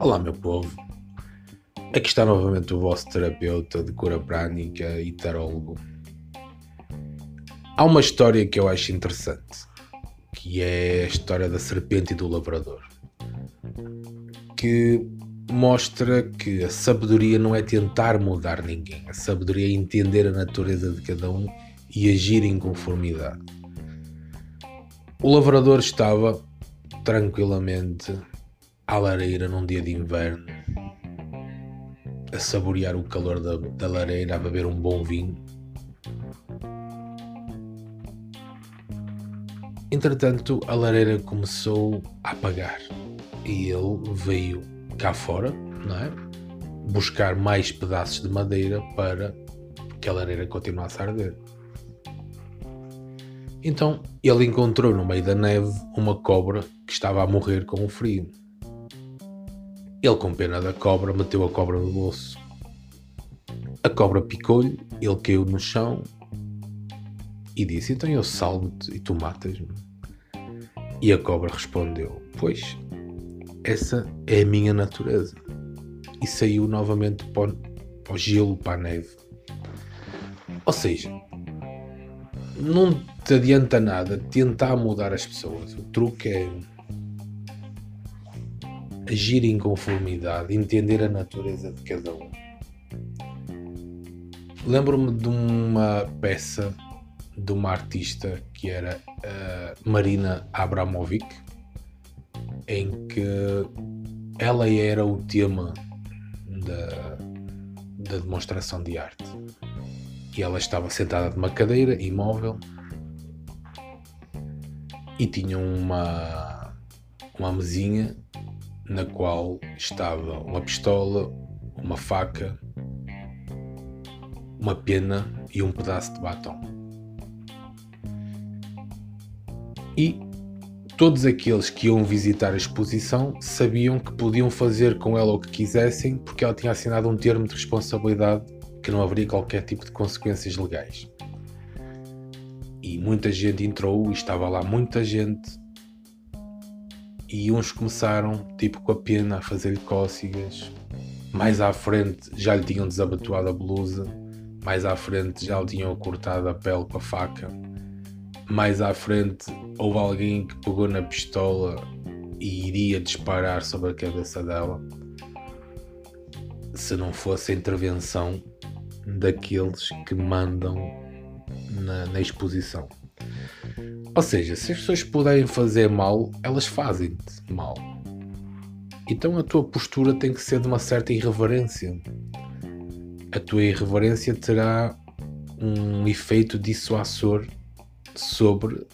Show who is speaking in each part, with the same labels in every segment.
Speaker 1: Olá, meu povo. Aqui está novamente o vosso terapeuta de cura prânica e tarólogo. Há uma história que eu acho interessante, que é a história da serpente e do lavrador, que mostra que a sabedoria não é tentar mudar ninguém, a sabedoria é entender a natureza de cada um e agir em conformidade. O lavrador estava tranquilamente à lareira num dia de inverno, a saborear o calor da, da lareira, a beber um bom vinho. Entretanto, a lareira começou a apagar e ele veio cá fora, não é? Buscar mais pedaços de madeira para que a lareira continuasse a arder. Então ele encontrou no meio da neve uma cobra que estava a morrer com o frio. Ele, com pena da cobra, meteu a cobra no bolso. A cobra picou-lhe, ele caiu no chão e disse: Então eu salvo-te e tu matas-me. E a cobra respondeu: Pois, essa é a minha natureza. E saiu novamente para o, gelo, para a neve. Ou seja, não te adianta nada tentar mudar as pessoas. O truque é agir em conformidade, entender a natureza de cada um. Lembro-me de uma peça de uma artista que era Marina Abramovic, em que ela era o tema da, da demonstração de arte. E ela estava sentada numa cadeira imóvel e tinha uma, uma mesinha na qual estava uma pistola, uma faca, uma pena e um pedaço de batom. E todos aqueles que iam visitar a exposição sabiam que podiam fazer com ela o que quisessem porque ela tinha assinado um termo de responsabilidade que não haveria qualquer tipo de consequências legais. E muita gente entrou e estava lá muita gente e uns começaram tipo com a pena a fazer-lhe cócegas. Mais à frente já lhe tinham desabotoado a blusa, mais à frente já lhe tinham cortado a pele com a faca mais à frente houve alguém que pegou na pistola e iria disparar sobre a cabeça dela se não fosse a intervenção daqueles que mandam na, na exposição. Ou seja, se as pessoas puderem fazer mal, elas fazem-te mal. Então a tua postura tem que ser de uma certa irreverência. A tua irreverência terá um efeito dissuasor sobre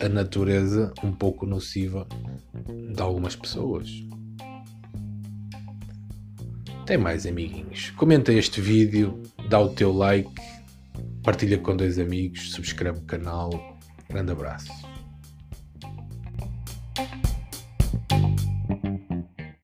Speaker 1: a natureza um pouco nociva de algumas pessoas. Tem mais amiguinhos. Comenta este vídeo, dá o teu like, partilha com dois amigos, subscreve o canal. Grande abraço.